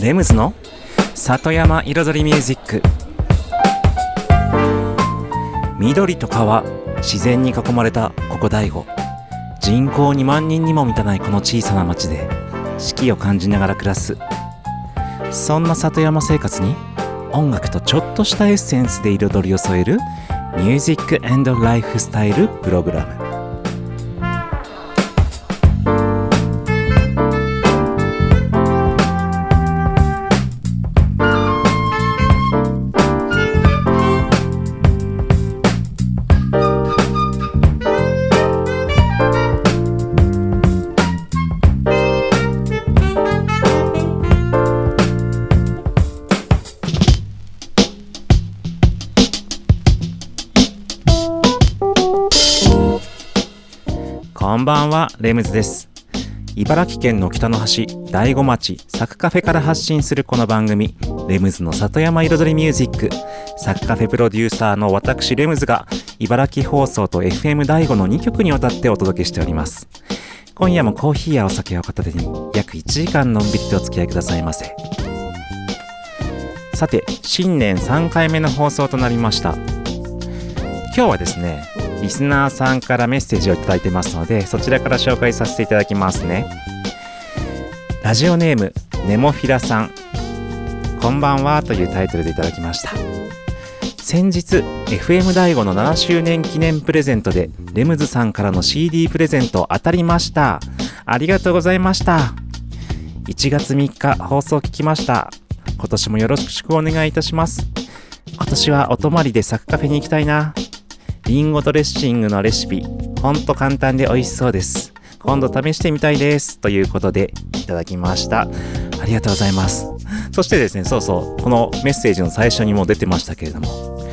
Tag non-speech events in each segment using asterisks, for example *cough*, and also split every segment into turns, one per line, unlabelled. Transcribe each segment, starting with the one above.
レムズの里山彩りミュージック。緑と川自然に囲まれたここ大悟。人口2万人にも満たないこの小さな町で四季を感じながら暮らす。そんな里山生活に音楽とちょっとしたエッセンスで彩りを添えるミュージックエンドライフスタイルプログラム。レムズです。茨城県の北の端、大子町、サクカフェから発信するこの番組、レムズの里山彩りミュージック。サクカフェプロデューサーの私、レムズが、茨城放送と FM 大子の2曲にわたってお届けしております。今夜もコーヒーやお酒を片手に、約1時間のんびりとお付き合いくださいませ。さて、新年3回目の放送となりました。今日はですね、リスナーさんからメッセージをいただいてますので、そちらから紹介させていただきますね。ラジオネーム、ネモフィラさん。こんばんはというタイトルでいただきました。先日、FM 大悟の7周年記念プレゼントで、レムズさんからの CD プレゼント当たりました。ありがとうございました。1月3日放送聞きました。今年もよろしくお願いいたします。今年はお泊まりでサクカフェに行きたいな。リンゴドレッシングのレシピ、ほんと簡単で美味しそうです。今度試してみたいです。ということで、いただきました。ありがとうございます。そしてですね、そうそう、このメッセージの最初にも出てましたけれども、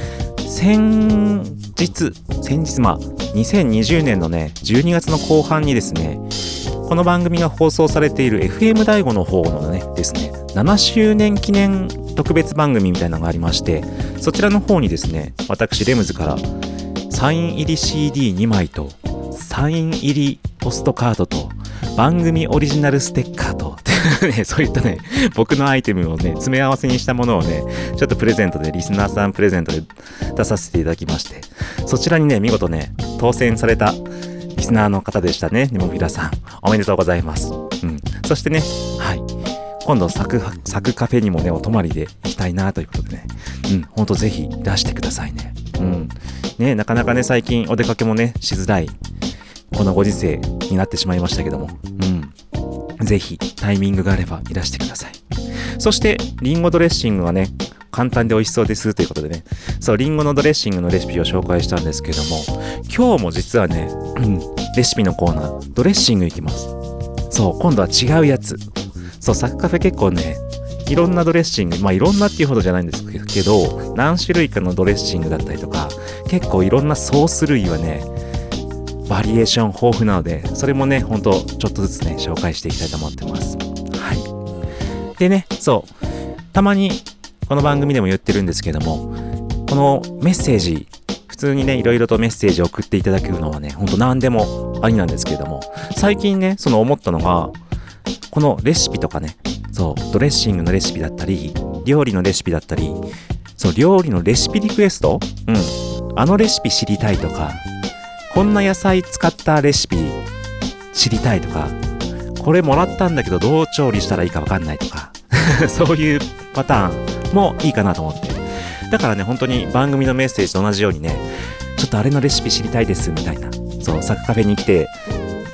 先日、先日、まあ、2020年のね、12月の後半にですね、この番組が放送されている FM 大 o の方のね、ですね、7周年記念特別番組みたいなのがありまして、そちらの方にですね、私、レムズから、サイン入り CD2 枚と、サイン入りポストカードと、番組オリジナルステッカーと、*laughs* ね、そういったね、僕のアイテムをね、詰め合わせにしたものをね、ちょっとプレゼントで、リスナーさんプレゼントで出させていただきまして、そちらにね、見事ね、当選されたリスナーの方でしたね、ネモフィラさん。おめでとうございます。うん。そしてね、はい。今度サク、サクカフェにもね、お泊まりで行きたいなということでね。うん、ほんとぜひ出してくださいね。うん。ね、なかなかね、最近お出かけもね、しづらい、このご時世になってしまいましたけども。うん。ぜひ、タイミングがあればいらしてください。そして、リンゴドレッシングはね、簡単で美味しそうですということでね、そう、リンゴのドレッシングのレシピを紹介したんですけども、今日も実はね、うん、レシピのコーナー、ドレッシングいきます。そう、今度は違うやつ。そう、サクカフェ結構ね、いろんなドレッシング、まあいろんなっていうほどじゃないんですけど、何種類かのドレッシングだったりとか、結構いろんなソース類はね、バリエーション豊富なので、それもね、ほんとちょっとずつね、紹介していきたいと思ってます。はい。でね、そう、たまにこの番組でも言ってるんですけども、このメッセージ、普通にね、いろいろとメッセージを送っていただけるのはね、ほんと何でもありなんですけれども、最近ね、その思ったのが、このレシピとかね、そう、ドレッシングのレシピだったり、料理のレシピだったり、そう、料理のレシピリクエスト？うん。あのレシピ知りたいとか、こんな野菜使ったレシピ知りたいとか、これもらったんだけどどう調理したらいいかわかんないとか、*laughs* そういうパターンもいいかなと思って。だからね、本当に番組のメッセージと同じようにね、ちょっとあれのレシピ知りたいですみたいな。そう、サクカフェに来て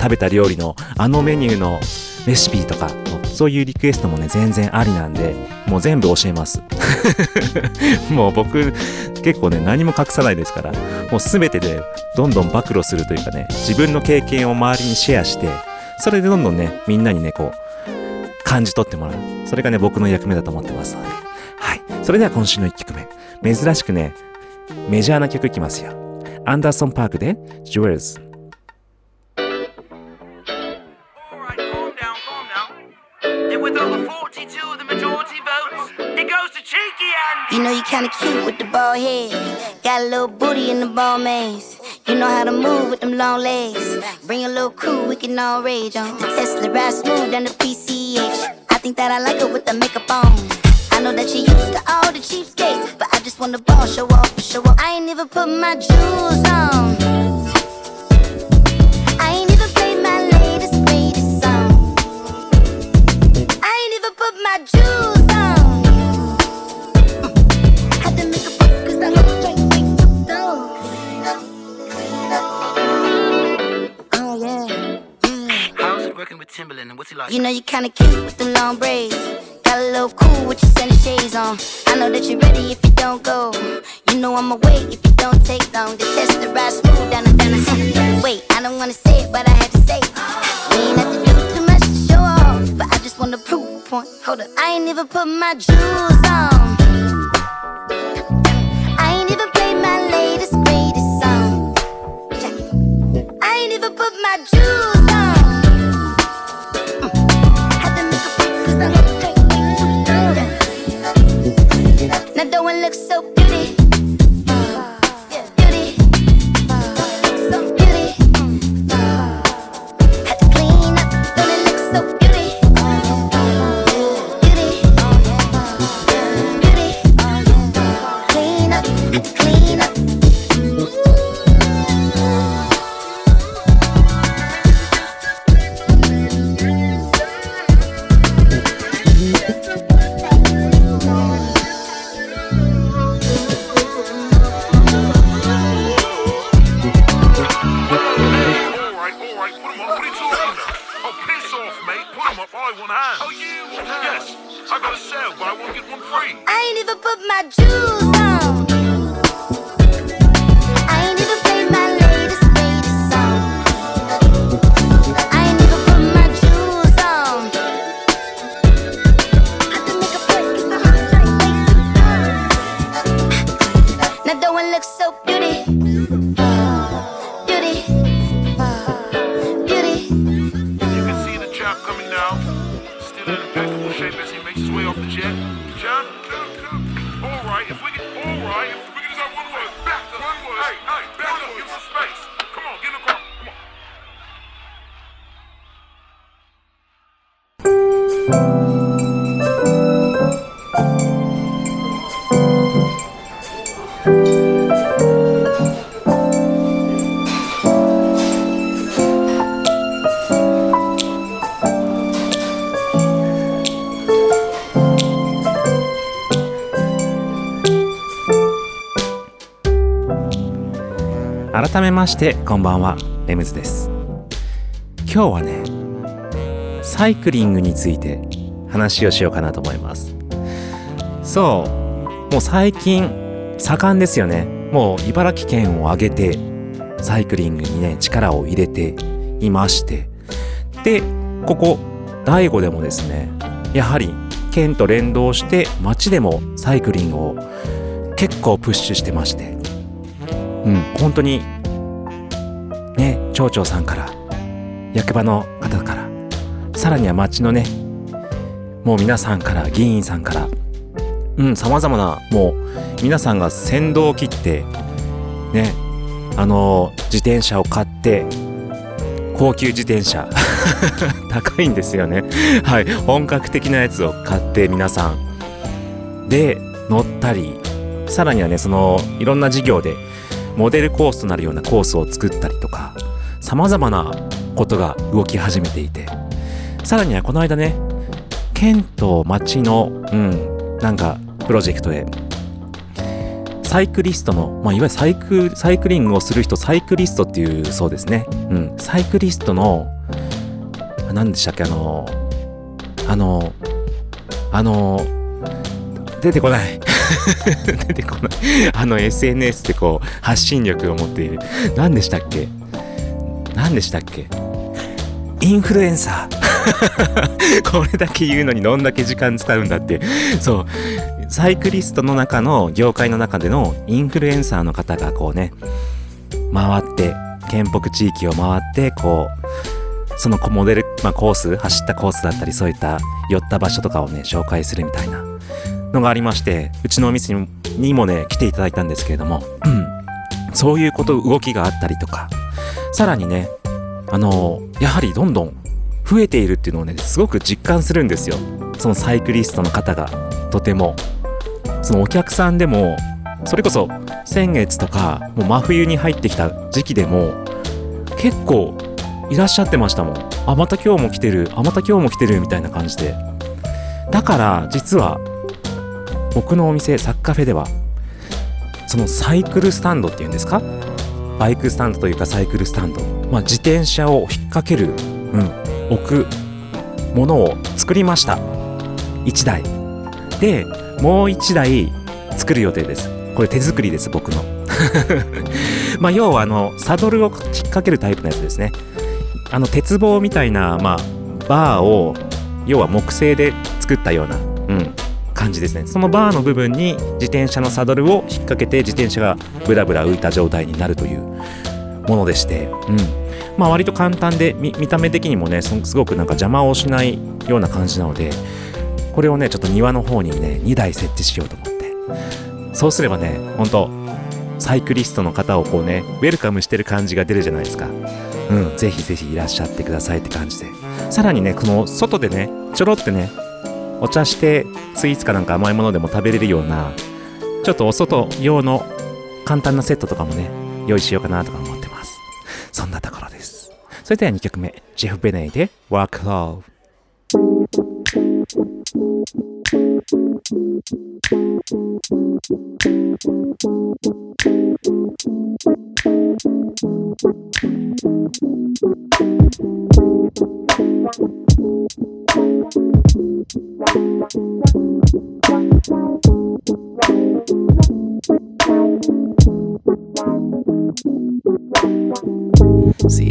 食べた料理のあのメニューのレシピとか、そういうリクエストもね、全然ありなんで、もう全部教えます。*laughs* もう僕、結構ね、何も隠さないですから、もうすべてでどんどん暴露するというかね、自分の経験を周りにシェアして、それでどんどんね、みんなにね、こう、感じ取ってもらう。それがね、僕の役目だと思ってますので。はい。それでは今週の1曲目。珍しくね、メジャーな曲いきますよ。アンダーソン・パークで、Jewels。
Alright,
You know you kinda cute with the bald head. Got a little booty in the ball maze. You know how to move with them long legs. Bring a little crew, we can all rage on. The Tesla ride smooth down the PCH. I think that I like her with the makeup on. I know that she used to all the cheapskates, but I just wanna ball, show off, show off. I ain't even put my jewels on. I ain't even played my latest,
Timberland and what's he like?
You know you kinda cute with the long braids. Got a little cool with your sunny shades on. I know that you're ready if you don't go. You know I'ma wait if you don't take long to test the ride smooth down and down the Wait, I don't wanna say it, but I had to say it. We ain't have to do too much to show off, but I just wanna prove a point. Hold up, I ain't even put my jewels on. I ain't even played my latest greatest song. I ain't even put my jewels Now the
one looks so pretty.
改めましてこんばんは。レムズです。今日はねサイクリングについて話をしようかなと思います。そう。もう最近盛んですよね。もう茨城県を挙げてサイクリングにね力を入れていまして。でここ第5でもですねやはり県と連動して町でもサイクリングを結構プッシュしてまして。うん、本当にね町長さんから役場の方からさらには町のねもう皆さんから議員さんからうんさまざまなもう皆さんが先導を切ってねあの自転車を買って高級自転車 *laughs* 高いんですよね。はい本格的なやつを買って皆さん。で乗ったりさらにはねそのいろんな事業でモデルコースとなるようなコースを作ったりとか様々なことが動き始めていてさらにはこの間ね県と町のうんなんかプロジェクトでサイクリストの、まあ、いわゆるサイクサイクリングをする人サイクリストっていうそうですね、うん、サイクリストの何でしたっけあのあのあの出てこない。*laughs* 出てこない。あの SNS でこう発信力を持っている。何でしたっけ？何でしたっけ？インフルエンサー。*laughs* これだけ言うのにどんだけ時間使うんだって。そう。サイクリストの中の業界の中でのインフルエンサーの方がこうね回って県北地域を回ってこうそのモデル、まあ、コース走ったコースだったりそういった寄った場所とかをね紹介するみたいな。のがありましてうちのお店にもね来ていただいたんですけれども、うん。そういうこと動きがあったりとかさらにねあのやはりどんどん増えているっていうのをねすごく実感するんですよ。そのサイクリストの方がとても。そのお客さんでもそれこそ先月とかもう真冬に入ってきた時期でも結構いらっしゃってましたもん。あまた今日も来てるあまた今日も来てるみたいな感じで。だから実は僕のお店サッカフェではそのサイクルスタンドっていうんですか？バイクスタンドというかサイクルスタンド、まあ、自転車を引っ掛ける、うん、置くものを作りました。1台。でもう1台作る予定です。これ手作りです僕の。*laughs* まあ要はあのサドルを引っ掛けるタイプのやつですね。あの鉄棒みたいな、まあ、バーを要は木製で作ったような、うん、感じですね。そのバーの部分に自転車のサドルを引っ掛けて自転車がブラブラ浮いた状態になるというものでして、うん、まあ割と簡単で見た目的にもねすごくなんか邪魔をしないような感じなのでこれをねちょっと庭の方にね2台設置しようと思って。そうすればねほんとサイクリストの方をこうねウェルカムしてる感じが出るじゃないですか。うんぜひぜひいらっしゃってくださいって感じで。さらにねこの外でねちょろってねお茶してスイーツかなんか甘いものでも食べれるようなちょっとお外用の簡単なセットとかもね用意しようかなとか思ってます。そんなところです。それでは2曲目ジェフ・ベネイで Work Love
See,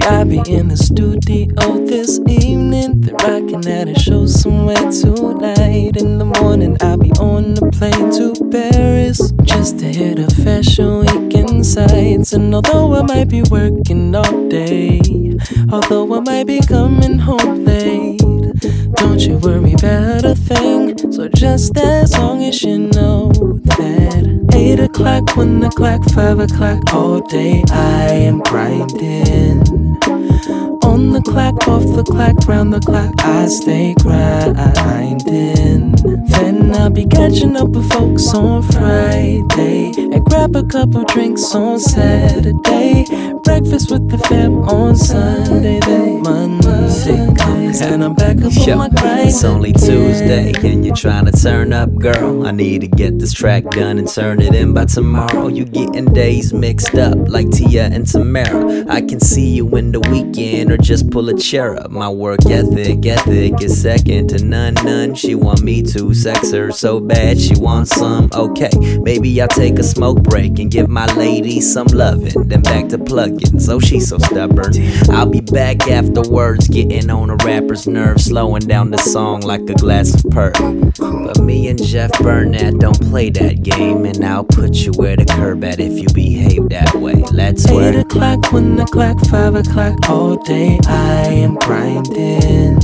I be in the studio this evening, then rocking at a show somewhere tonight. In the morning, I'll be on the plane to Paris just to hit a fashion week in sights. And although I might be working all day, although I might be coming home late, don't you worry about a thing. So just as long as you know that 8 o'clock, 1 o'clock, 5 o'clock, all day I am grinding. On the clock, off the clock, round the clock, I stay grinding. Then I'll be catching up with folks on Friday and grab a couple drinks on Saturday. Breakfast with the fam on Sunday. Then Monday and I'm back up
Yo,
on my grind.
It's only. Tuesday and you're trying to turn up, girl. I need to get this track done and turn it in by tomorrow. You getting days mixed up like Tia and Tamara. I can see you in the weekend or just pull a chair up. My work ethic, ethic is second to none, none. She want me to sex her so bad she wants some. Okay, maybe I'll take a smoke break and give my lady some loving. Then back to plugging, so she's so stubborn. I'll be back afterwards, getting on a rapper's nerve, slowing down the song like a glass of purr. But me and Jeff Burnett don't play that game, and I'll put you where the curb at if you behave that way. Let's work.
Eight o'clock, one o'clock, five o'clock, all day I am grinding.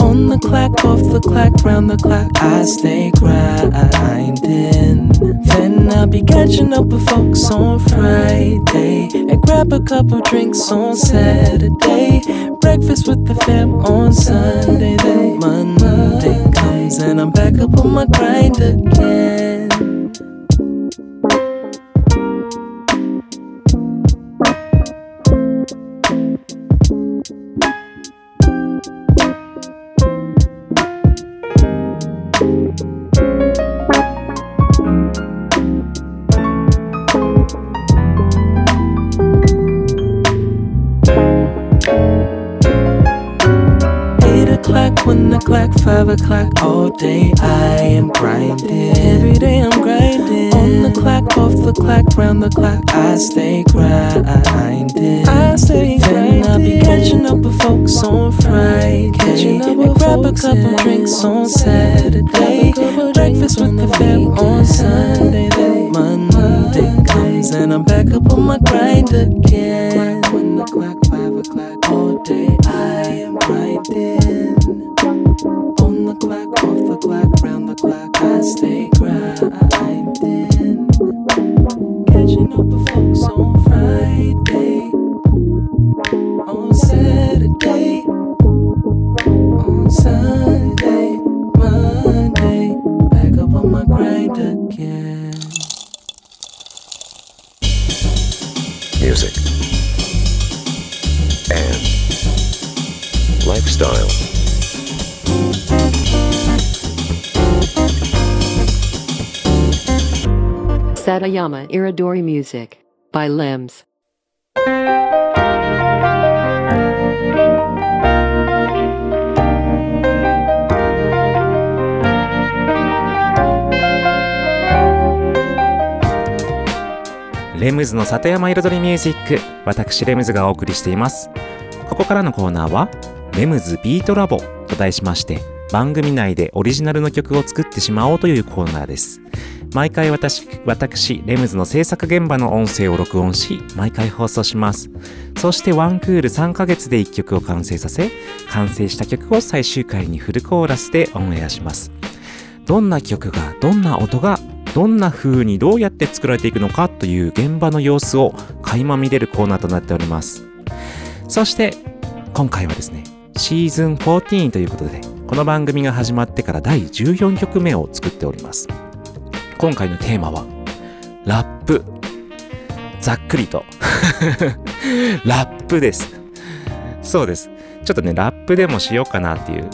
On the clock, off the clock, round the clock, I stay grinding. Then I'll be catching up with folks on Friday and grab a couple drinks on Saturday. Breakfast with the fam on Sunday. Then Monday comes and I'm back up on my grind again. Day I am grinding. Every day I'm grinding. On the clock, off the clock, round the clock, I stay grinding. I stay grinding. I'll be catching up with folks on Friday. Catching up with grab a couple drinks on Saturday. Breakfast with the fam on Sunday. Then Monday comes and I'm back up on my grind again.
Satayama Iridori Music by Limbs.
レムズの里山彩りミュージック私レムズがお送りしていますここからのコーナーはレムズビートラボと題しまして番組内でオリジナルの曲を作ってしまおうというコーナーです毎回私私レムズの制作現場の音声を録音し毎回放送します。そしてワンクール3ヶ月で1曲を完成させ完成した曲を最終回にフルコーラスでオンエアします。どんな曲がどんな音がどんな風にどうやって作られていくのかという現場の様子を垣間見れるコーナーとなっております。そして今回はですねシーズン14ということでこの番組が始まってから第14曲目を作っております。今回のテーマはラップ。ざっくりと。*laughs* ラップです。そうです。ちょっとねラップでもしようかなっていう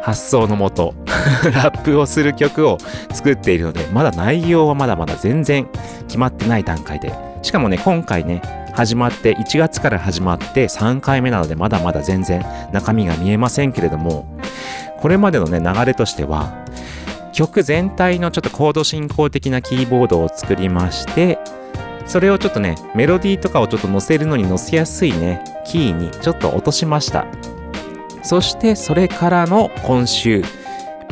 発想のもと *laughs* ラップをする曲を作っているのでまだ内容はまだまだ全然決まってない段階で。しかもね今回ね始まって1月から始まって3回目なのでまだまだ全然中身が見えませんけれどもこれまでのね流れとしては曲全体のちょっとコード進行的なキーボードを作りましてそれをちょっとねメロディーとかをちょっと載せるのに載せやすいねキーにちょっと落としました。そしてそれからの今週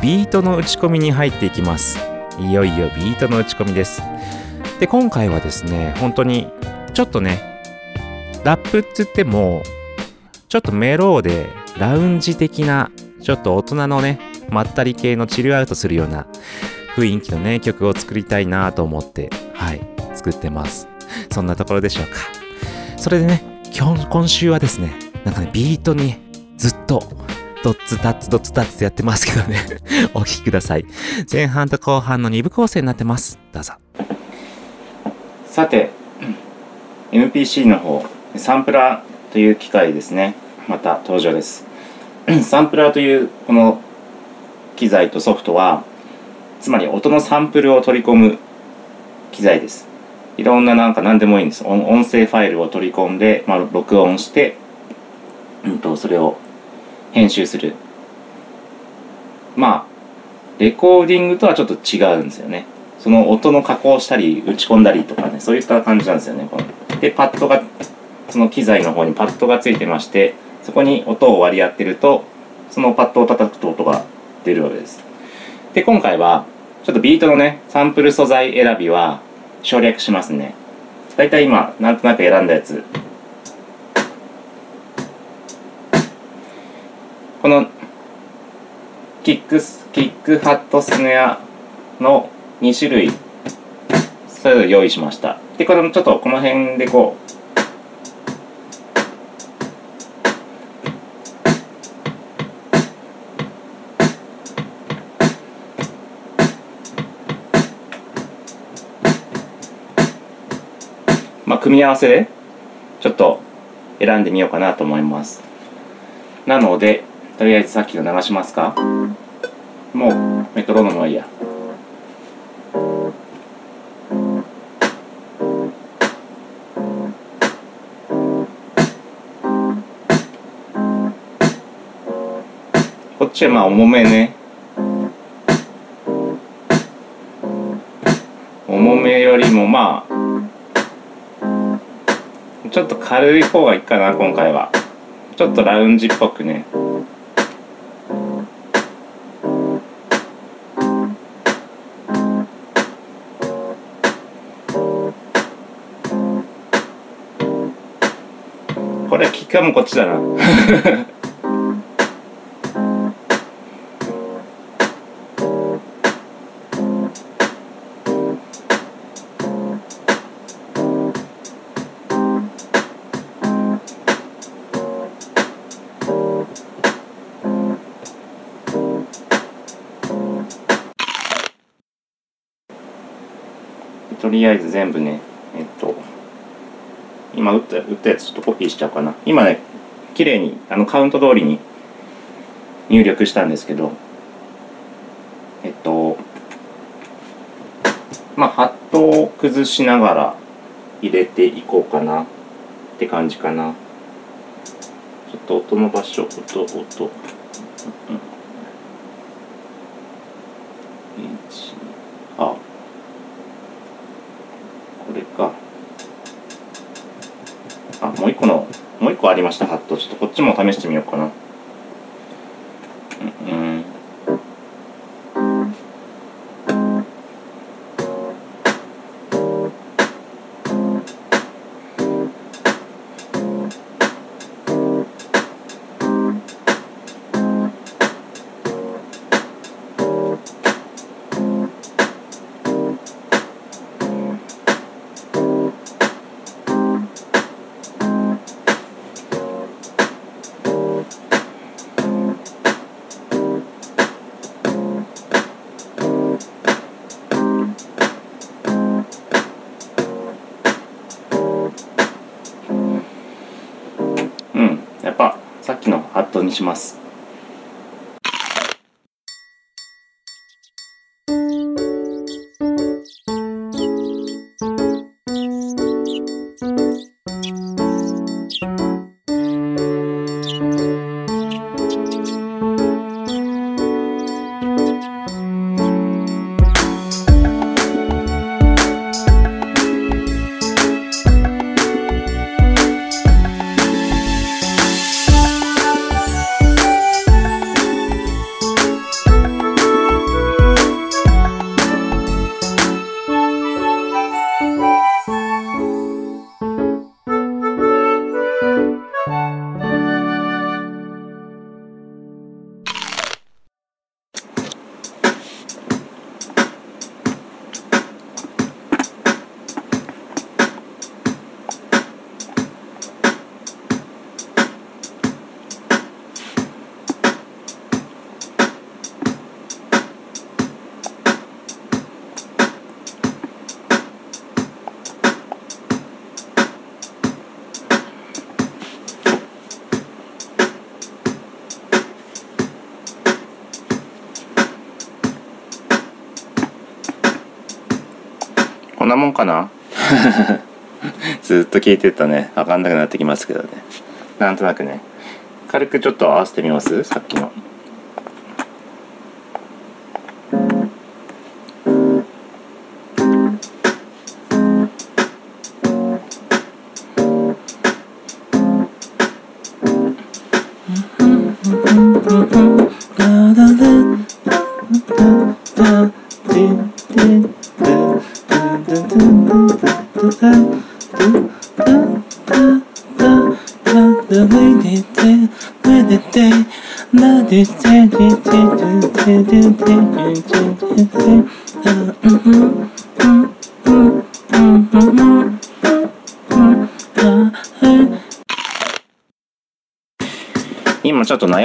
ビートの打ち込みに入っていきます。いよいよビートの打ち込みです。で今回はですね本当にちょっとねラップっつってもちょっとメローでラウンジ的なちょっと大人のねまったり系のチルアウトするような雰囲気のね曲を作りたいなと思ってはい作ってます。そんなところでしょうか。それでね今日今週はですねなんかねビートにずっとドッツタッツドッツタッツやってますけどね。*laughs* お聴きください。前半と後半の2部構成になってます。どうぞ。さて MPC の方サンプラーという機械ですね。また登場です。*clears throat* サンプラーというこの機材とソフトはつまり音のサンプルを取り込む機材です。いろんななんか何でもいいんです。音音声ファイルを取り込んで、まあ、録音して、うん、とそれを編集する。まあレコーディングとはちょっと違うんですよね。その音の加工したり打ち込んだりとかねそういった感じなんですよねこの。でパッドがその機材の方にパッドがついてましてそこに音を割り当てるとそのパッドを叩くと音が出るわけです。で今回はちょっとビートのねサンプル素材選びは省略しますね。だいたい今なんとなく選んだやつ。このキックスキックハットスネアの2種類それぞれ用意しました。でこれもちょっとこの辺でこう組み合わせでちょっと選んでみようかなと思います。なのでとりあえずさっきの流しますか？もうメトロノームはいいや。こっちはまあ重めね。重めよりもまあちょっと軽い方がいいかな今回は。ちょっとラウンジっぽくね。これキックはもうこっちだな *laughs* 全部ねえっと今打った打ったやつちょっとコピーしちゃおうかな。今ね綺麗にあのカウント通りに入力したんですけどえっとまあハットを崩しながら入れていこうかなって感じかな。ちょっと音の場所音音うん一あこれかあもう一個のもう一個ありましたハット。ちょっとこっちも試してみようかな。します。かな？*laughs* ずっと聞いてるとね。分かんなくなってきますけどね。なんとなくね。軽くちょっと合わせてみます？さっきの。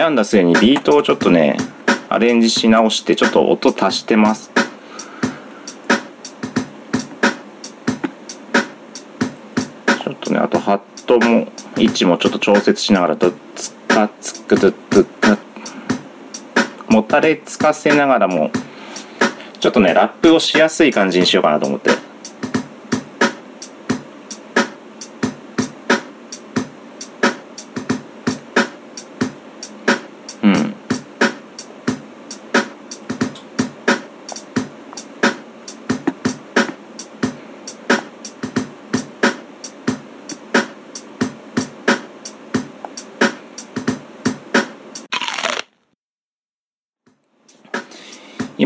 んだ末にビートをちょっとねアレンジし直してちょっと音足してます。ちょっとねあとハットも位置もちょっと調節しながらドッツカツクドゥドゥカもたれつかせながらもちょっとねラップをしやすい感じにしようかなと思って。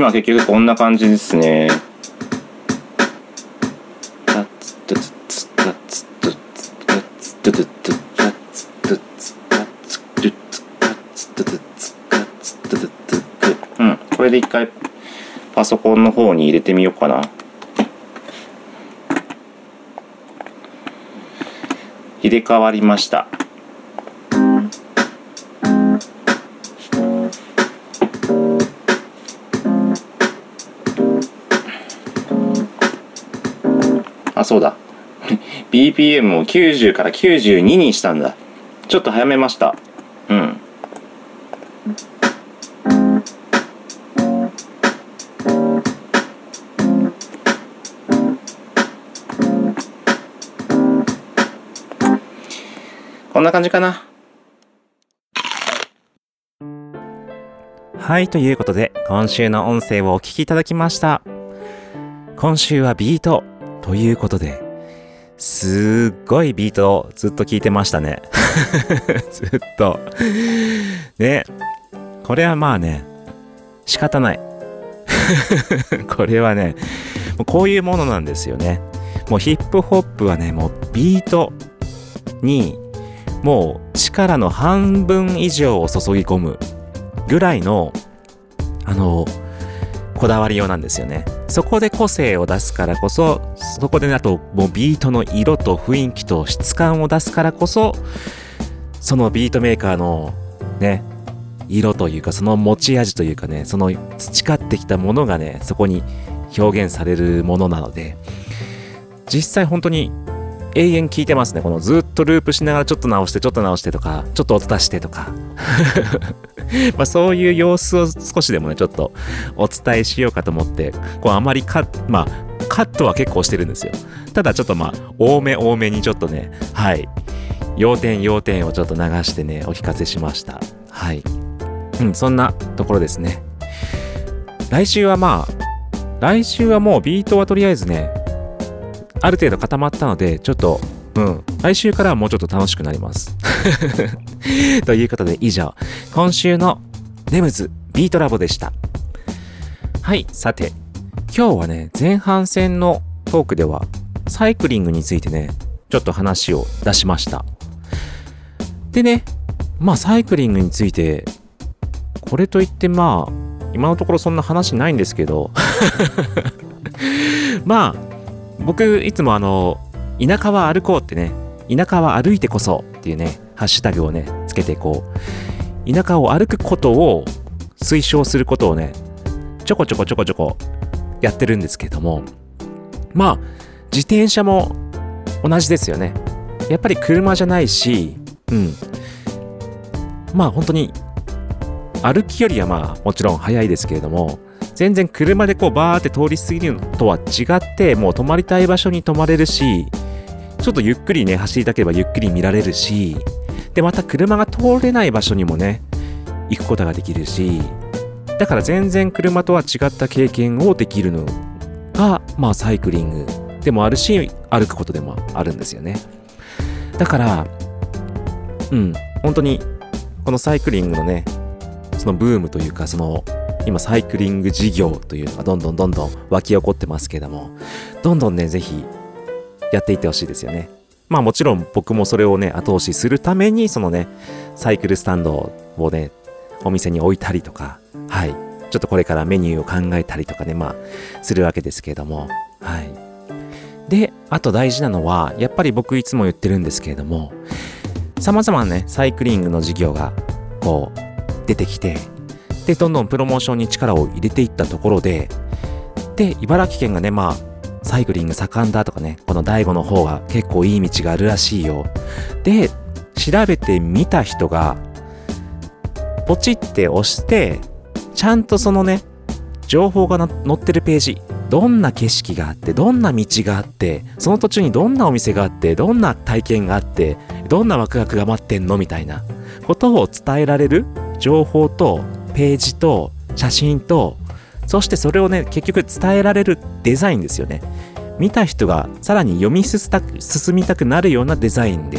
今結局こんな感じですね。うん、これで一回パソコンの方に入れてみようかな。入れ替わりました。そうだ。BPM を90から92にしたんだ。ちょっと早めました。うん。こんな感じかな。はい、ということで、今週の音声をお聞きいただきました。今週はビートということで、すっごいビートをずっと聞いてましたね。*laughs* ずっと。ね、これはまあね、仕方ない。*laughs* これはね、もうこういうものなんですよね。もうヒップホップはね、もうビートにもう力の半分以上を注ぎ込むぐらいの、あの、こだわりようなんですよね。そこで個性を出すからこそ、そこでねあともうビートの色と雰囲気と質感を出すからこそ、そのビートメーカーのね、色というか、その持ち味というかね、その培ってきたものがね、そこに表現されるものなので、実際本当に永遠聞いてますね。このずっとループしながらちょっと直して、ちょっと直してとか、ちょっと音出してとか。*laughs* まあそういう様子を少しでもね、ちょっとお伝えしようかと思って、こうあまりカッ、まあカットは結構してるんですよ。ただちょっとまあ多め多めにちょっとね、はい。要点要点をちょっと流してね、お聞かせしました。はい。うん、そんなところですね。来週はまあ、来週はもうビートはとりあえずね、ある程度固まったので、ちょっと、うん、来週からはもうちょっと楽しくなります。*laughs* ということで以上、今週のネムズビートラボでした。はい、さて、今日はね、前半戦のトークでは、サイクリングについてね、ちょっと話を出しました。でね、まあサイクリングについて、これといってまあ、今のところそんな話ないんですけど、*laughs* まあ、僕いつもあの田舎は歩こうってね田舎は歩いてこそっていうねハッシュタグをねつけてこう。田舎を歩くことを推奨することをねちょこちょこちょこちょこやってるんですけどもまあ自転車も同じですよね。やっぱり車じゃないしうん。まあ本当に歩きよりはまあもちろん速いですけれども全然車でこうバーって通り過ぎるのとは違ってもう止まりたい場所に止まれるしちょっとゆっくりね走りたければゆっくり見られるしでまた車が通れない場所にもね行くことができるしだから全然車とは違った経験をできるのがまあサイクリングでもあるし歩くことでもあるんですよね。だからうん本当にこのサイクリングのねそのブームというかその今サイクリング事業というのがどんどんどんどん湧き起こってますけどもどんどんねぜひやっていってほしいですよね。まあもちろん僕もそれをね後押しするためにそのねサイクルスタンドをねお店に置いたりとかはい。ちょっとこれからメニューを考えたりとかねまあするわけですけれどもはい。であと大事なのはやっぱり僕いつも言ってるんですけれども様々なねサイクリングの事業がこう出てきてで、どんどんプロモーションに力を入れていったところで、で、茨城県がね、まあ、サイクリング盛んだとかね、この大悟の方が結構いい道があるらしいよ。で、調べてみた人が、ポチって押して、ちゃんとそのね、情報が載ってるページ、どんな景色があって、どんな道があって、その途中にどんなお店があって、どんな体験があって、どんなワクワクが待ってんのみたいなことを伝えられる情報とページと写真とそしてそれをね結局伝えられるデザインですよね。見た人がさらに読み進みたくなるようなデザインで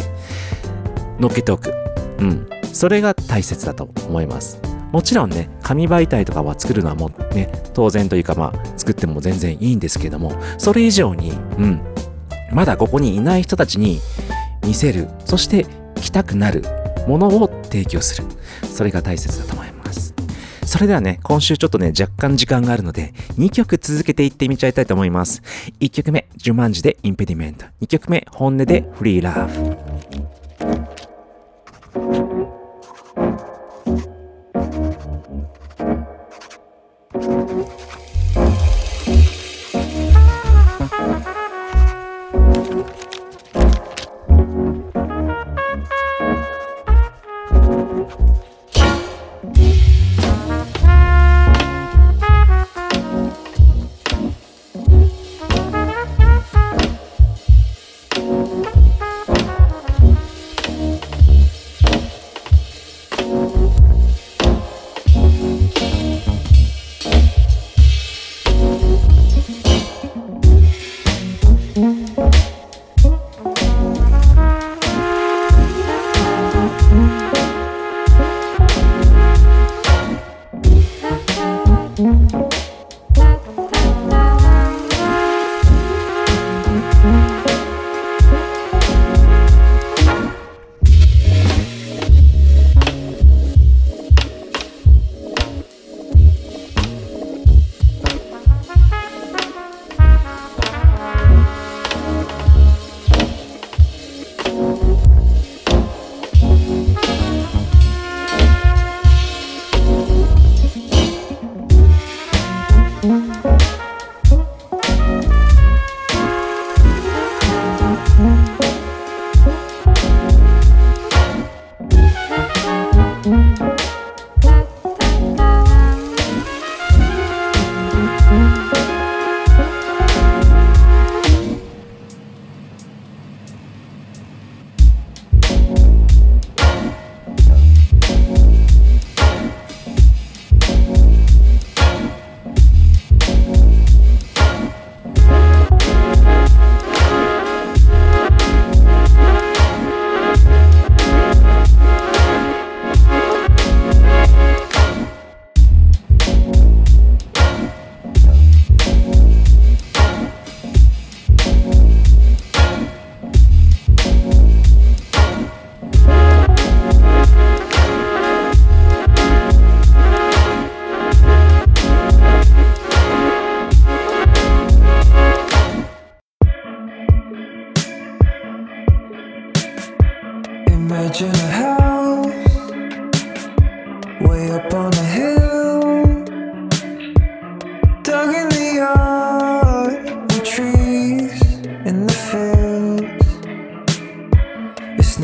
載っけておく。うん。それが大切だと思います。もちろんね紙媒体とかは作るのはもうね当然というかまあ作っても全然いいんですけどもそれ以上にうん。まだここにいない人たちに見せる。そして来たくなるものを提供する。それが大切だと思います。それではね、今週ちょっとね、若干時間があるので、2曲続けていってみちゃいたいと思います。1曲目、ジュマンジでインペディメント。2曲目、本音でフリーラブ。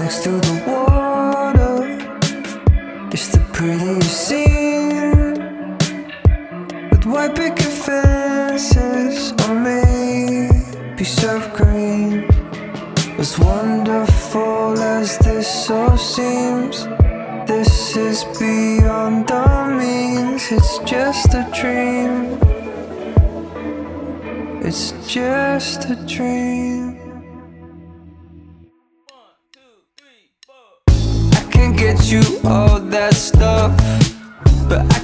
next to the water. It's the prettiest scene. With white picket fences on me? Piece of green. As wonderful as this all seems, this is beyond our means. It's just a dream. It's just a dream. You all that stuff, but I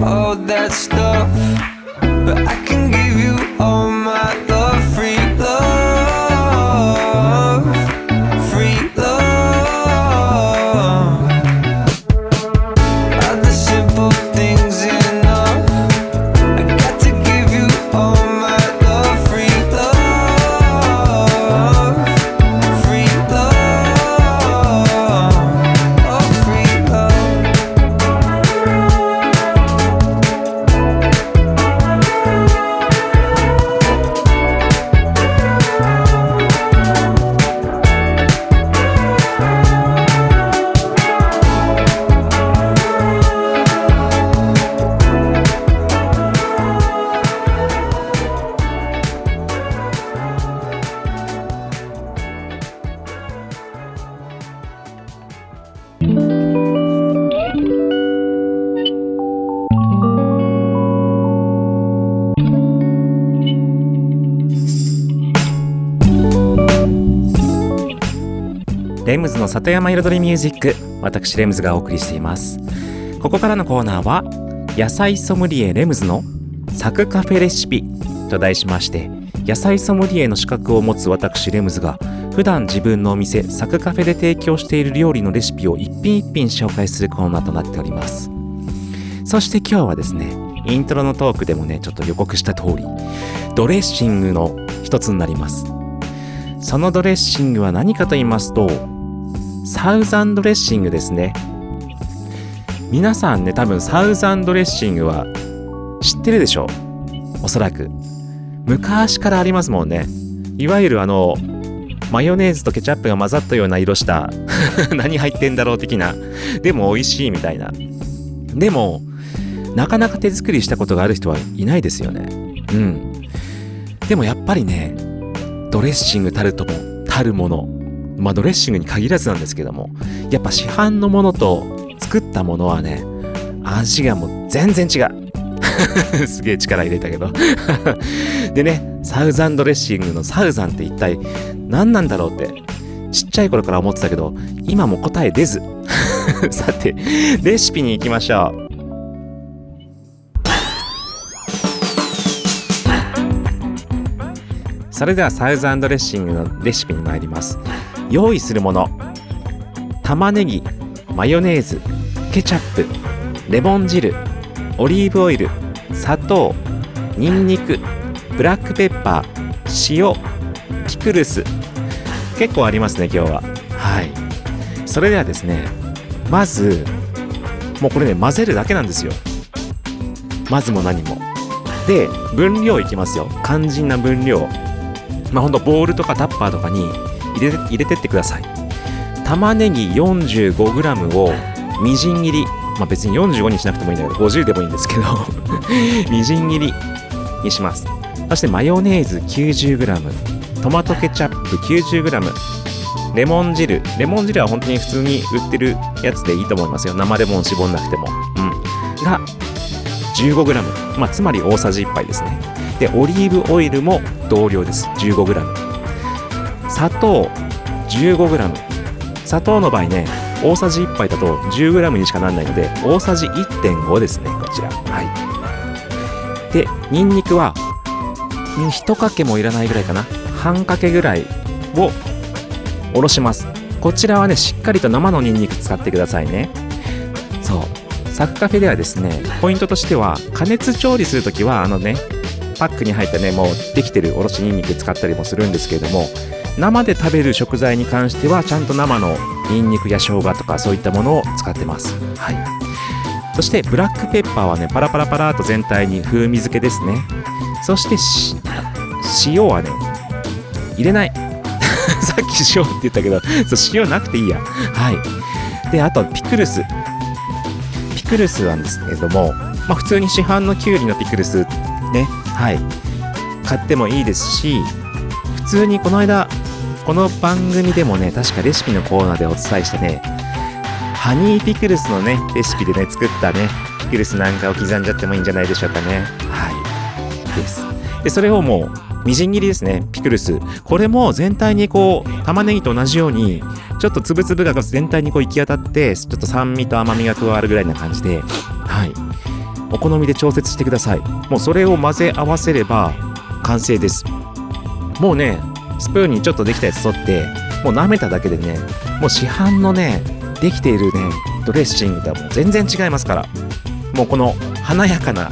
all that stuff, but I
里山彩りミュージック私レムズがお送りしています。ここからのコーナーは野菜ソムリエレムズのサクカフェレシピと題しまして野菜ソムリエの資格を持つ私レムズが普段自分のお店サクカフェで提供している料理のレシピを一品一品紹介するコーナーとなっております。そして今日はですねイントロのトークでもねちょっと予告した通りドレッシングの一つになります。そのドレッシングは何かと言いますとサウザンドレッシングですね。皆さんね多分サウザンドレッシングは知ってるでしょう？おそらく。昔からありますもんね。いわゆるあのマヨネーズとケチャップが混ざったような色した *laughs* 何入ってんだろう的な。でも美味しいみたいな。でもなかなか手作りしたことがある人はいないですよね。うん。でもやっぱりねドレッシングたるともたるもの。まあドレッシングに限らずなんですけどもやっぱ市販のものと作ったものはね味がもう全然違う。*laughs* すげえ力入れたけど。*laughs* でねサウザンドレッシングのサウザンって一体何なんだろうってちっちゃい頃から思ってたけど今も答え出ず。*laughs* さてレシピに行きましょう。それではサウザンドレッシングのレシピに参ります。用意するもの。玉ねぎマヨネーズケチャップレモン汁オリーブオイル砂糖ニンニクブラックペッパー塩ピクルス。結構ありますね今日は。はい。それではですねまずもうこれね混ぜるだけなんですよ。まずも何も。で分量いきますよ。肝心な分量。まあほんとボウルとかタッパーとかに入れ入れてってください。玉ねぎ 45g をみじん切りまあ別に45にしなくてもいいんだけど50でもいいんですけど *laughs* みじん切りにします。そしてマヨネーズ 90g トマトケチャップ 90g レモン汁。レモン汁は本当に普通に売ってるやつでいいと思いますよ。生レモン絞んなくても。うん。が 15g、まあ、つまり大さじ1杯ですね。でオリーブオイルも同量です。15g 砂糖 15g 砂糖の場合ね大さじ1杯だと 10g にしかならないので大さじ1.5ですねこちら。はい。でニンニクは1かけもいらないぐらいかな。半かけぐらいをおろします。こちらはねしっかりと生のニンニク使ってくださいね。そう。サクカフェではですねポイントとしては加熱調理するときはあのねパックに入ったねもうできてるおろしニンニク使ったりもするんですけれども生で食べる食材に関してはちゃんと生のニンニクや生姜とかそういったものを使ってます。はい。そしてブラックペッパーはねパラパラパラと全体に風味付けですね。そしてし塩はね入れない。*laughs* さっき塩って言ったけどそう塩なくていいや。はい。であとピクルス。ピクルスなんですけれども、まあ、普通に市販のきゅうりのピクルスね。はい。買ってもいいですし普通にこの間この番組でもね確かレシピのコーナーでお伝えしてねハニーピクルスのねレシピでね作ったねピクルスなんかを刻んじゃってもいいんじゃないでしょうかね。はい。です。でそれをもうみじん切りですねピクルス。これも全体にこう玉ねぎと同じようにちょっとつぶつぶが全体にこう行き当たってちょっと酸味と甘みが加わるぐらいな感じではい。お好みで調節してください。もうそれを混ぜ合わせれば完成です。もうねスプーンにちょっとできたやつ取ってもう舐めただけでねもう市販のねできているねドレッシングとはもう全然違いますから。もうこの華やかな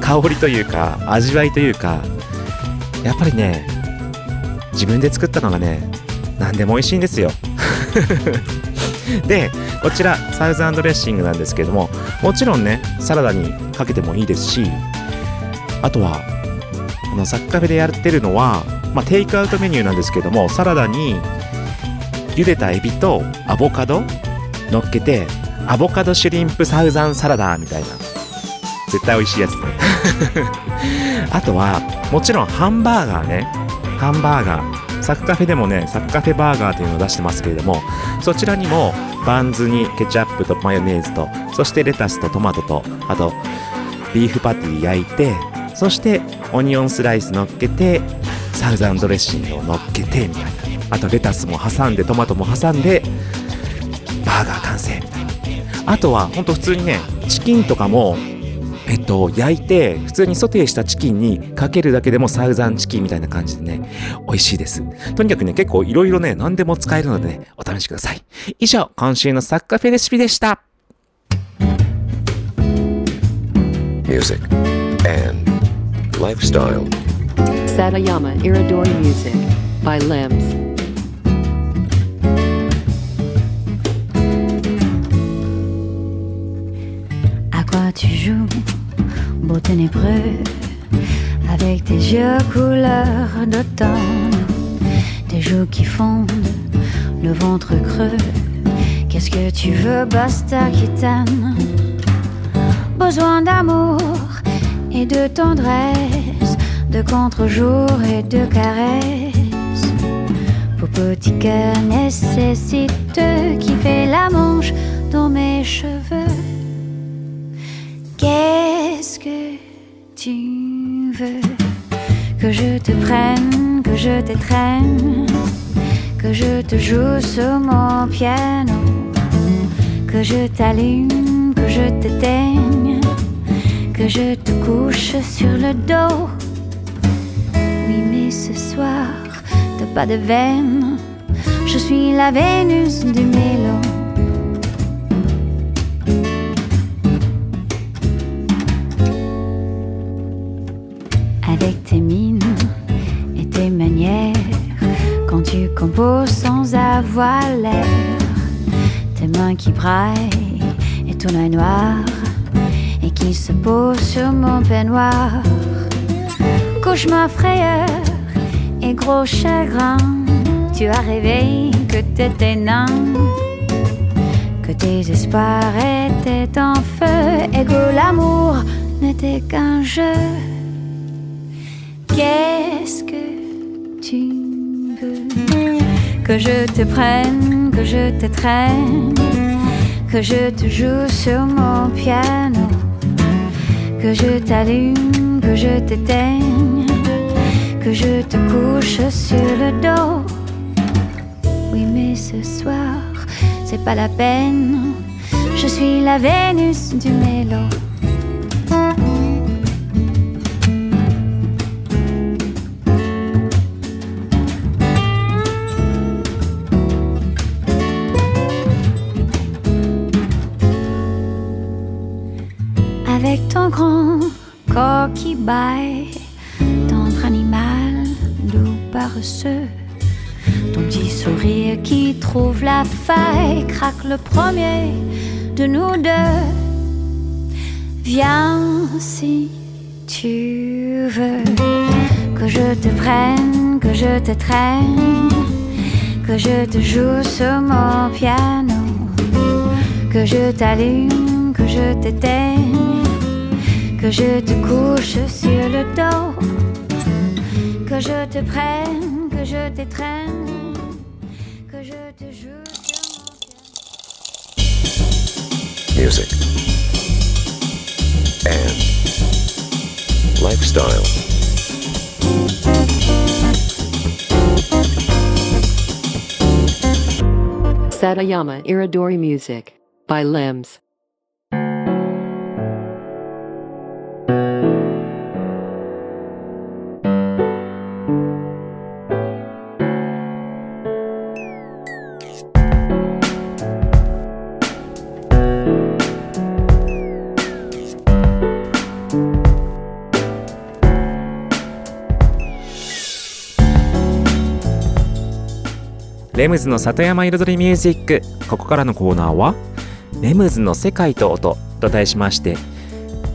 香りというか味わいというかやっぱりね自分で作ったのがね何でも美味しいんですよ。*laughs* でこちらサウザンドレッシングなんですけどももちろんねサラダにかけてもいいですしあとはこのサッカフェでやってるのは、まあ、テイクアウトメニューなんですけどもサラダに茹でたエビとアボカド乗っけてアボカドシュリンプサウザンサラダみたいな。絶対美味しいやつね。*laughs* あとはもちろんハンバーガーね。ハンバーガー。サクカフェでもねサクカフェバーガーというのを出してますけれどもそちらにもバンズにケチャップとマヨネーズとそしてレタスとトマトとあとビーフパティ焼いてそしてオニオンスライス乗っけてサウザンドレッシングを乗っけてみたいなあとレタスも挟んでトマトも挟んでバーガー完成あとはほんと普通にねチキンとかもえっと、焼いて普通にソテーしたチキンにかけるだけでもサウザンチキンみたいな感じでね美味しいですとにかくね結構いろいろね何でも使えるのでねお試しください以上今週のサッカフェレシピでした
Music and lifestyle.
Satayama Iridori Music by Limbs.
À quoi tu joues, beau ténébreux, avec tes yeux couleur d'automne, tes joues qui fondent, le ventre creux. Qu'est-ce que tu veux, basta qui t'aime? Besoin d'amour et de tendresse, de contre-jour et de caresses. Pour petit cœur nécessite qui fait la manche dans mes cheveux. Qu'est-ce que tu veux Que je te prenne, que je t'étreigne, que je te joue sur mon piano, que je t'allume, que je t'éteigne, que je te couche sur le dos? Soir, t'as pas de veine, je suis la Vénus du mélo. avec tes mines et tes manières, quand tu composes sans avoir l'air, tes mains qui braillent et ton œil noir, et qui se pose sur mon peignoir. Cauchemar frayeur gros chagrin, tu as rêvé que t'étais nain, que tes espoirs étaient en feu, et que l'amour n'était qu'un jeu. Qu'est-ce que tu veux que je te prenne, que je te traîne, que je te joue sur mon piano, que je t'allume, que je t'éteigne, que je te couche sur le dos. Oui, mais ce soir, c'est pas la peine, je suis la Vénus du mélo. Avec ton grand corps qui baille, ton petit sourire qui trouve la faille, craque le premier de nous deux. Viens si tu veux que je te prenne, que je te traîne, que je te joue sur mon piano, que je t'allume, que je t'éteigne, que je te couche sur le dos, que je te prenne, que je t'étreigne, que je te joue sur mon
music, and lifestyle.
Satayama Iridori Music by Limbs.
レムズの里山彩りミュージック。ここからのコーナーは「レムズの世界と音」と題しまして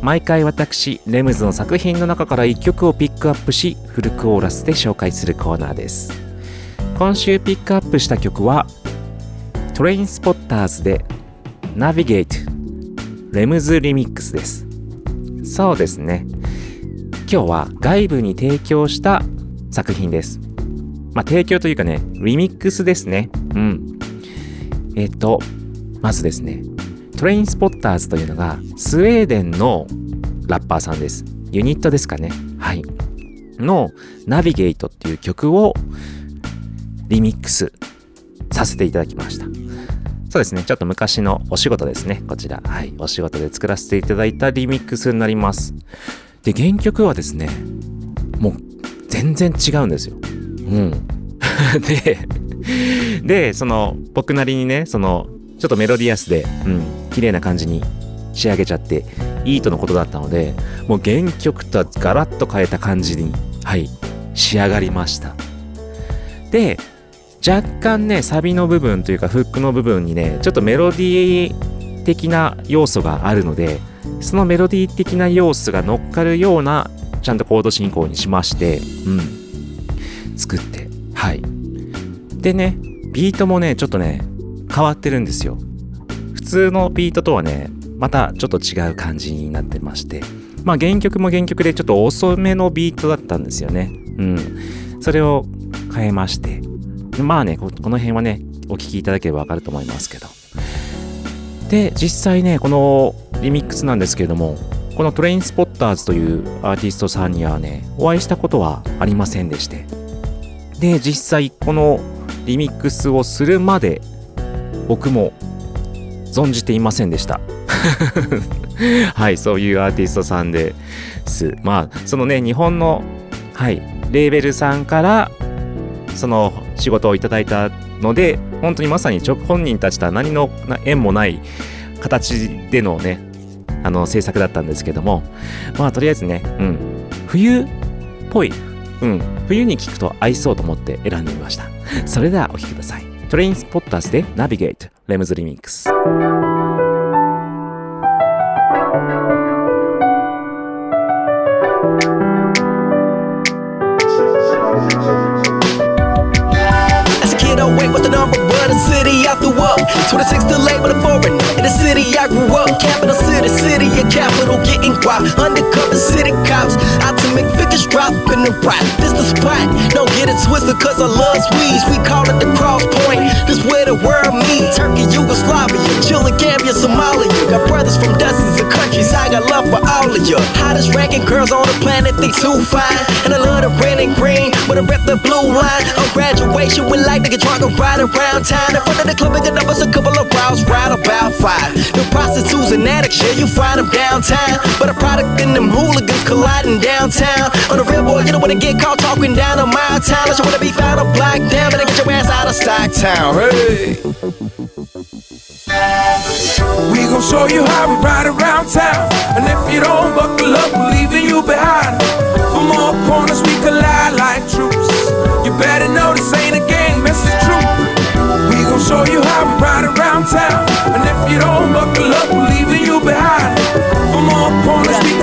毎回私レムズの作品の中から1曲をピックアップしフルコーラスで紹介するコーナーです。今週ピックアップした曲はトレインスポッターズで「ナビゲート」レムズリミックスです。そうですね。今日は外部に提供した作品です。まあ、提供というかね、リミックスですね。うん。えっと、まずですね、トレインスポッターズというのが、スウェーデンのラッパーさんです。ユニットですかね。はい。の、ナビゲートっていう曲をリミックスさせていただきました。そうですね、ちょっと昔のお仕事ですね。こちら。はい。お仕事で作らせていただいたリミックスになります。で、原曲はですね、もう全然違うんですよ。うん。*laughs* で、で、その、僕なりにね、その、ちょっとメロディアスで、うん、綺麗な感じに仕上げちゃって、いいとのことだったので、もう原曲とはガラッと変えた感じに、はい、仕上がりました。で、若干ね、サビの部分というか、フックの部分にね、ちょっとメロディー的な要素があるので、そのメロディー的な要素が乗っかるような、ちゃんとコード進行にしまして、うん、作って、はい。でね、ビートもね、ちょっとね、変わってるんですよ。普通のビートとはね、またちょっと違う感じになってまして、まあ原曲も原曲でちょっと遅めのビートだったんですよね。うん。それを変えまして、まあね、この辺はね、お聞きいただければわかると思いますけど。で、実際ね、このリミックスなんですけれども、このトレインスポッターズというアーティストさんにはね、お会いしたことはありませんでして。で、実際このリミックスをするまで、僕も存じていませんでした。*laughs* はい、そういうアーティストさんです。まあ、そのね、日本の、はい、レーベルさんから、その仕事をいただいたので、本当にまさに直本人たちとは何の縁もない形でのね、あの制作だったんですけども、まあとりあえずね、うん、冬っぽい、うん、冬に聴くと合いそうと思って選んでみました。*laughs* それではお聴きください。トレインスポッターズでナビゲート、レムズリミックス。
As a kid, wait with the number one the city I grew up. 26 to label a foreign. In the city I grew up. Capital city, city of capital getting guap. Undercover city cops. Out to make figures drop in the rap. This the spot. Don't get it twisted cause I love squeeze. We call it the cross point. This where the world meet. Turkey, Yugoslavia, Chile, Gambia, Somalia. Got brothers from dozens of countries. I got love for all of you. Hottest ranking girls on the planet, they too fine. And I love the red and green, but I rep the blue line. On graduation, we like to get drunk and ride around town. In front of the club, making up us a couple of rounds, right about five. The prostitutes and addicts, yeah, you find them downtown. But a product in them hooligans colliding downtown. On the real boy, you don't wanna get caught talking down on my town. Unless you wanna be found a black down, better get your ass out of Stocktown. Hey.
We gon' show you how we ride around town. And if you don't buckle up, we're leaving you behind. From all corners, we collide like troops. You better know this ain't a game, this is true. Show you how we ride around town. And if you don't buckle up, we're leaving you behind. From all corners,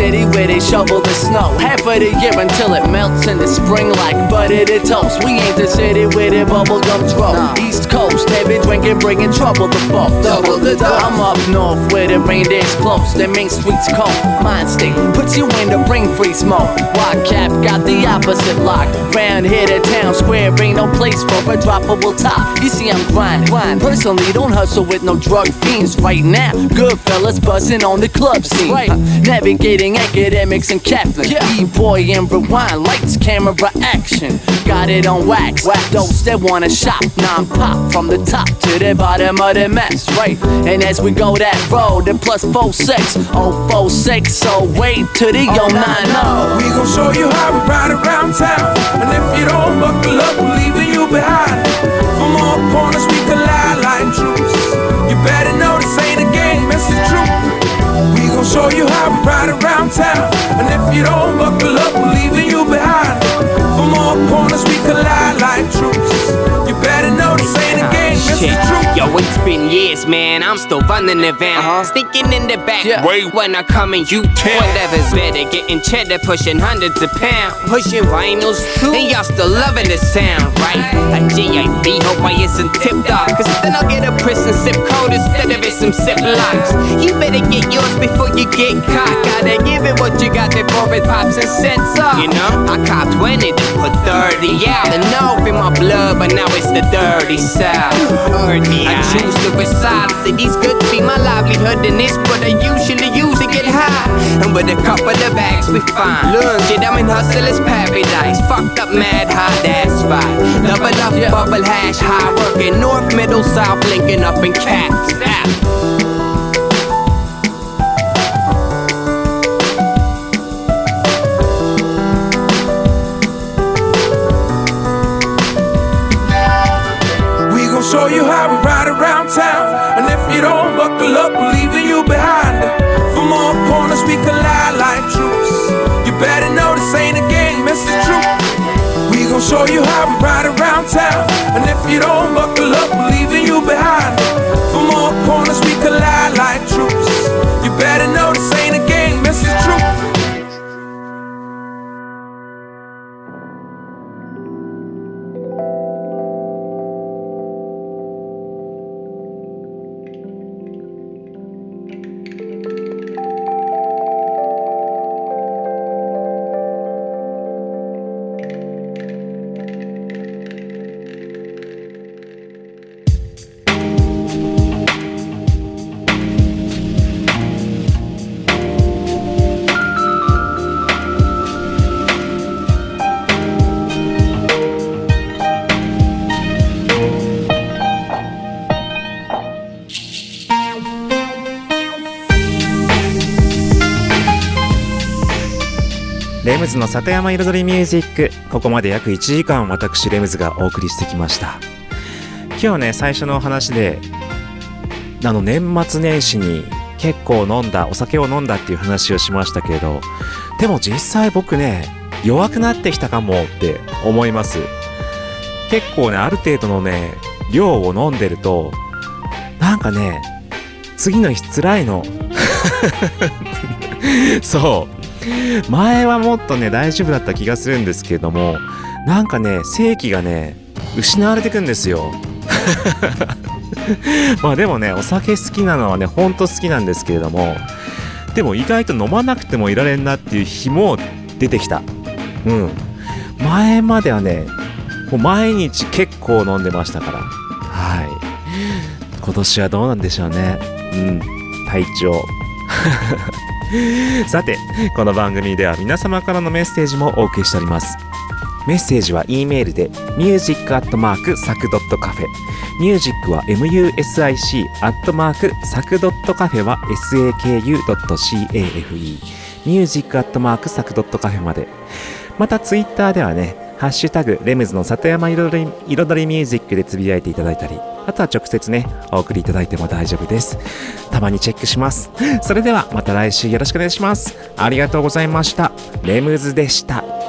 city where they shovel the snow half of the year until it melts in the spring like butter to toast. We ain't the city where the bubblegum throw. East Coast, heavy drinking, bringing trouble to folk. Double the dose. I'm up north where the rain reindeer's close, the main streets cold. Mind state puts you in the brain freeze mode. White cap got the opposite lock. Round here, the town square ain't no place for a droppable top. You see, I'm grind, Grind. Personally, don't hustle with no drug fiends right now. Good fellas buzzing on the club scene. Right. Navigating academics and Kaplan. E-boy and rewind, lights, camera, action. Got it on wax. Those that wanna shop, non-pop from the top to the bottom of the mess, right? And as we go that road, the plus four six, oh four six, so wait to the oh, yo nine oh.
We gon' show you how we ride around town. And if you don't buckle up, we're leaving you behind. We gon' show you how we ride around town. And if you don't buckle up, we're leaving you behind. From all corners, we collide like troops. You better know this ain't a game, this
Shit.
is true.
Yo, been years, man. I'm still running the van. Uh-huh. Sneaking in the back. Wait when I come and you turn. Whatever's better, getting cheddar, pushing hundreds of pounds. Pushing vinyls too. And y'all still loving the sound, right? A GIB, hope I isn't tipped off. Cause then I'll get a prison sip code instead of it some sip locks. You better get yours before you get caught. Gotta give it what you got before it pops and sets off. You know, I cop 20 to put 30 out. The know in my blood, but now it's the dirty side. I to reside. City's good to be my livelihood in this, but I usually use to get high. And with a couple of bags, we fine. Look, shit, I'm in hustler's paradise. Fucked up, mad high, that's right. Double up, bubble hash, high working. North, middle, south, linking up in caps. Ah.
Around town. And if you don't buckle up, we're leaving you behind. From all corners, we collide like troops. You better know this ain't a game, this is true. We gon' show you how we ride around town. And if you don't buckle up, we're leaving you behind. From all corners, we collide like troops.
ムズの里山彩りミュージック。ここまで約1時間私レムズがお送りしてきました。今日ね最初のお話であの年末年始に結構飲んだお酒を飲んだっていう話をしましたけれどでも実際僕ね弱くなってきたかもって思います。結構ねある程度のね量を飲んでるとなんかね次の日辛いの。*laughs* そう。*laughs* 前はもっとね大丈夫だった気がするんですけれどもなんかね正気がね失われてくんですよ。*laughs* まあでもねお酒好きなのはねほんと好きなんですけれどもでも意外と飲まなくてもいられんなっていう日も出てきた。うん。前まではねもう毎日結構飲んでましたから。はい。今年はどうなんでしょうね。うん。体調。*laughs* *laughs* さてこの番組では皆様からのメッセージもお送りしております。メッセージは E メールで music.sac.cafe ミュージックは music アットマークサクドットカフェは saku.cafe ミュージックアットマークサクドットカフェまで。またツイッターではねハッシュタグレムズの里山彩り彩りミュージックでつぶやいていただいたりあとは直接ねお送りいただいても大丈夫です。たまにチェックします。それではまた来週よろしくお願いします。ありがとうございました。レムズでした。